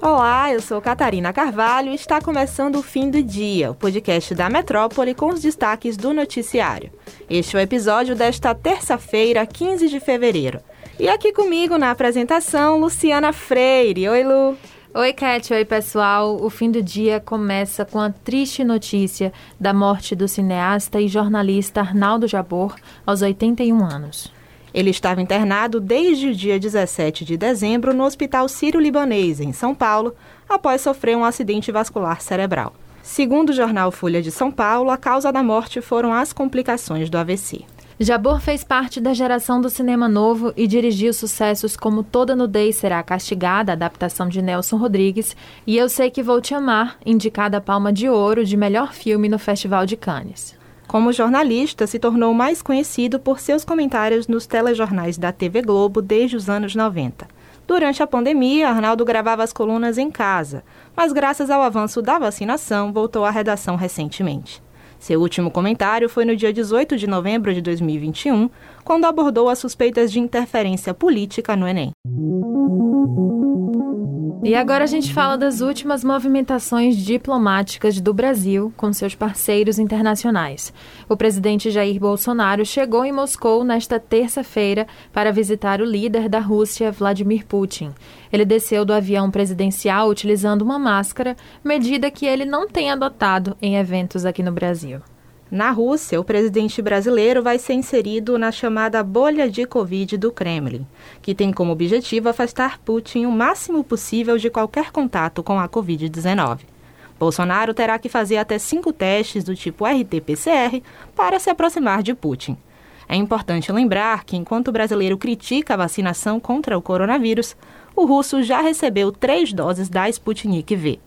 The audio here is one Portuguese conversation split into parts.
Olá, eu sou Catarina Carvalho e está começando o Fim do Dia, o podcast da Metrópole com os destaques do noticiário. Este é o episódio desta terça-feira, 15 de fevereiro. E aqui comigo na apresentação, Luciana Freire. Oi, Lu. Oi, Cat. Oi, pessoal. O fim do dia começa com a triste notícia da morte do cineasta e jornalista Arnaldo Jabor, aos 81 anos. Ele estava internado desde o dia 17 de dezembro no Hospital Sírio-Libanês, em São Paulo, após sofrer um acidente vascular cerebral. Segundo o jornal Folha de São Paulo, a causa da morte foram as complicações do AVC. Jabor fez parte da geração do cinema novo e dirigiu sucessos como Toda Nudez Será Castigada, adaptação de Nelson Rodrigues, e Eu Sei Que Vou Te Amar, indicada a Palma de Ouro de melhor filme no Festival de Cannes. Como jornalista, se tornou mais conhecido por seus comentários nos telejornais da TV Globo desde os anos 90. Durante a pandemia, Arnaldo gravava as colunas em casa, mas graças ao avanço da vacinação, voltou à redação recentemente. Seu último comentário foi no dia 18 de novembro de 2021, quando abordou as suspeitas de interferência política no Enem. E agora a gente fala das últimas movimentações diplomáticas do Brasil com seus parceiros internacionais. O presidente Jair Bolsonaro chegou em Moscou nesta terça-feira para visitar o líder da Rússia, Vladimir Putin. Ele desceu do avião presidencial utilizando uma máscara, medida que ele não tem adotado em eventos aqui no Brasil. Na Rússia, o presidente brasileiro vai ser inserido na chamada bolha de Covid do Kremlin, que tem como objetivo afastar Putin o máximo possível de qualquer contato com a Covid-19. Bolsonaro terá que fazer até cinco testes do tipo RT-PCR para se aproximar de Putin. É importante lembrar que, enquanto o brasileiro critica a vacinação contra o coronavírus, o russo já recebeu três doses da Sputnik V.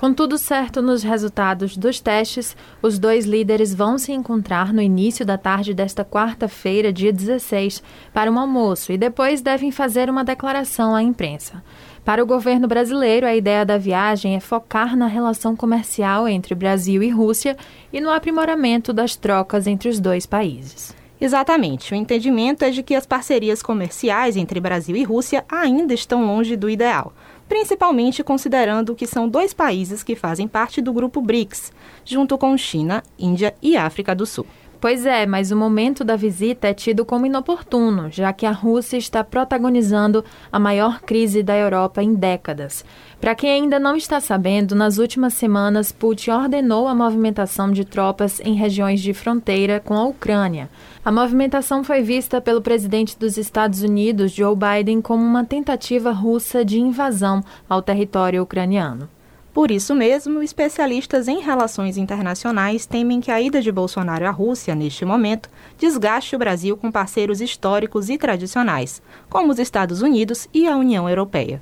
Com tudo certo nos resultados dos testes, os dois líderes vão se encontrar no início da tarde desta quarta-feira, dia 16, para um almoço e depois devem fazer uma declaração à imprensa. Para o governo brasileiro, a ideia da viagem é focar na relação comercial entre Brasil e Rússia e no aprimoramento das trocas entre os dois países. Exatamente. O entendimento é de que as parcerias comerciais entre Brasil e Rússia ainda estão longe do ideal principalmente considerando que são dois países que fazem parte do grupo BRICS, junto com China, Índia e África do Sul. Pois é, mas o momento da visita é tido como inoportuno, já que a Rússia está protagonizando a maior crise da Europa em décadas. Para quem ainda não está sabendo, nas últimas semanas, Putin ordenou a movimentação de tropas em regiões de fronteira com a Ucrânia. A movimentação foi vista pelo presidente dos Estados Unidos, Joe Biden, como uma tentativa russa de invasão ao território ucraniano. Por isso mesmo, especialistas em relações internacionais temem que a ida de Bolsonaro à Rússia, neste momento, desgaste o Brasil com parceiros históricos e tradicionais, como os Estados Unidos e a União Europeia.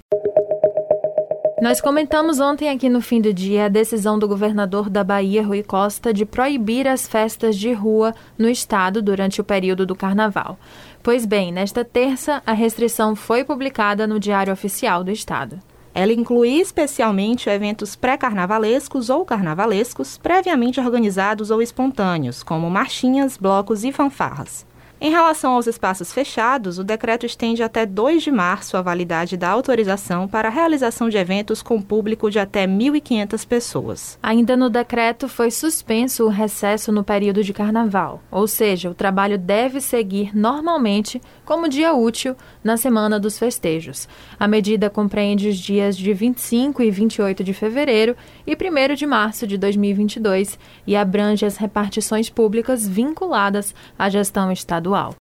Nós comentamos ontem aqui no fim do dia a decisão do governador da Bahia, Rui Costa, de proibir as festas de rua no estado durante o período do carnaval. Pois bem, nesta terça, a restrição foi publicada no Diário Oficial do Estado. Ela inclui especialmente eventos pré-carnavalescos ou carnavalescos previamente organizados ou espontâneos, como marchinhas, blocos e fanfarras. Em relação aos espaços fechados, o decreto estende até 2 de março a validade da autorização para a realização de eventos com público de até 1.500 pessoas. Ainda no decreto foi suspenso o recesso no período de carnaval, ou seja, o trabalho deve seguir normalmente como dia útil na semana dos festejos. A medida compreende os dias de 25 e 28 de fevereiro e 1 de março de 2022 e abrange as repartições públicas vinculadas à gestão estadual estadual.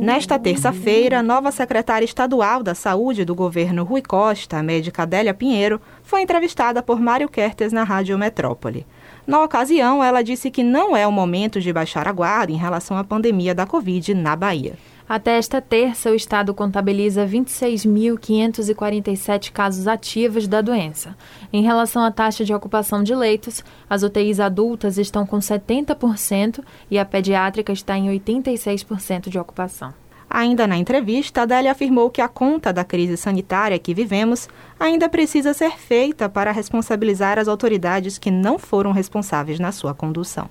Nesta terça-feira, a nova secretária estadual da Saúde do governo Rui Costa, a médica Adélia Pinheiro, foi entrevistada por Mário Kertes na Rádio Metrópole. Na ocasião, ela disse que não é o momento de baixar a guarda em relação à pandemia da Covid na Bahia. Até esta terça, o estado contabiliza 26.547 casos ativos da doença. Em relação à taxa de ocupação de leitos, as UTIs adultas estão com 70% e a pediátrica está em 86% de ocupação. Ainda na entrevista, Adélia afirmou que a conta da crise sanitária que vivemos ainda precisa ser feita para responsabilizar as autoridades que não foram responsáveis na sua condução.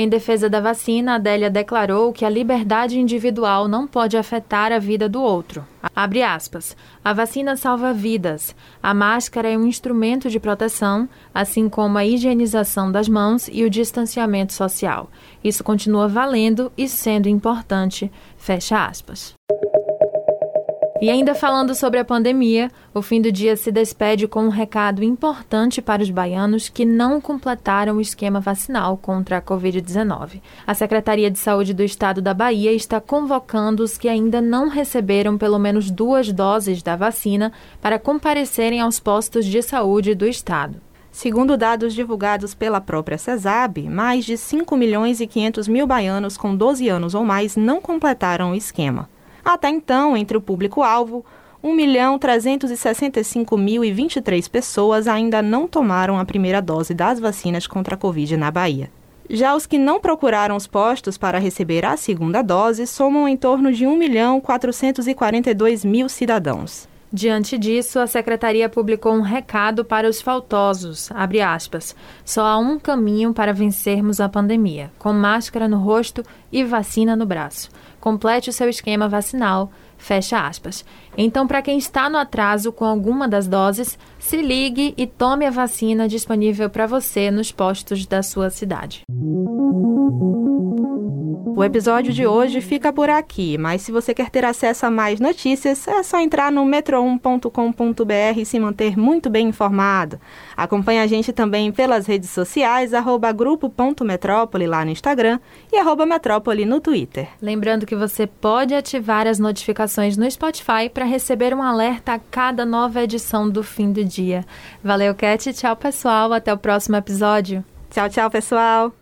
Em defesa da vacina, Adélia declarou que a liberdade individual não pode afetar a vida do outro. Abre aspas. A vacina salva vidas. A máscara é um instrumento de proteção, assim como a higienização das mãos e o distanciamento social. Isso continua valendo e sendo importante. Fecha aspas. E ainda falando sobre a pandemia, o fim do dia se despede com um recado importante para os baianos que não completaram o esquema vacinal contra a Covid-19. A Secretaria de Saúde do Estado da Bahia está convocando os que ainda não receberam pelo menos duas doses da vacina para comparecerem aos postos de saúde do Estado. Segundo dados divulgados pela própria CESAB, mais de 5 milhões e 500 mil baianos com 12 anos ou mais não completaram o esquema. Até então, entre o público-alvo, 1.365.023 pessoas ainda não tomaram a primeira dose das vacinas contra a Covid na Bahia. Já os que não procuraram os postos para receber a segunda dose somam em torno de 1.442.000 cidadãos. Diante disso, a secretaria publicou um recado para os faltosos, aspas, só há um caminho para vencermos a pandemia, com máscara no rosto e vacina no braço complete o seu esquema vacinal. Fecha aspas. Então, para quem está no atraso com alguma das doses, se ligue e tome a vacina disponível para você nos postos da sua cidade. O episódio de hoje fica por aqui, mas se você quer ter acesso a mais notícias, é só entrar no metro1.com.br e se manter muito bem informado. Acompanhe a gente também pelas redes sociais, arroba grupo.metrópole lá no Instagram e arroba metrópole no Twitter. Lembrando que você pode ativar as notificações no Spotify para receber um alerta a cada nova edição do fim do dia. Valeu, Cat. Tchau, pessoal. Até o próximo episódio. Tchau, tchau, pessoal.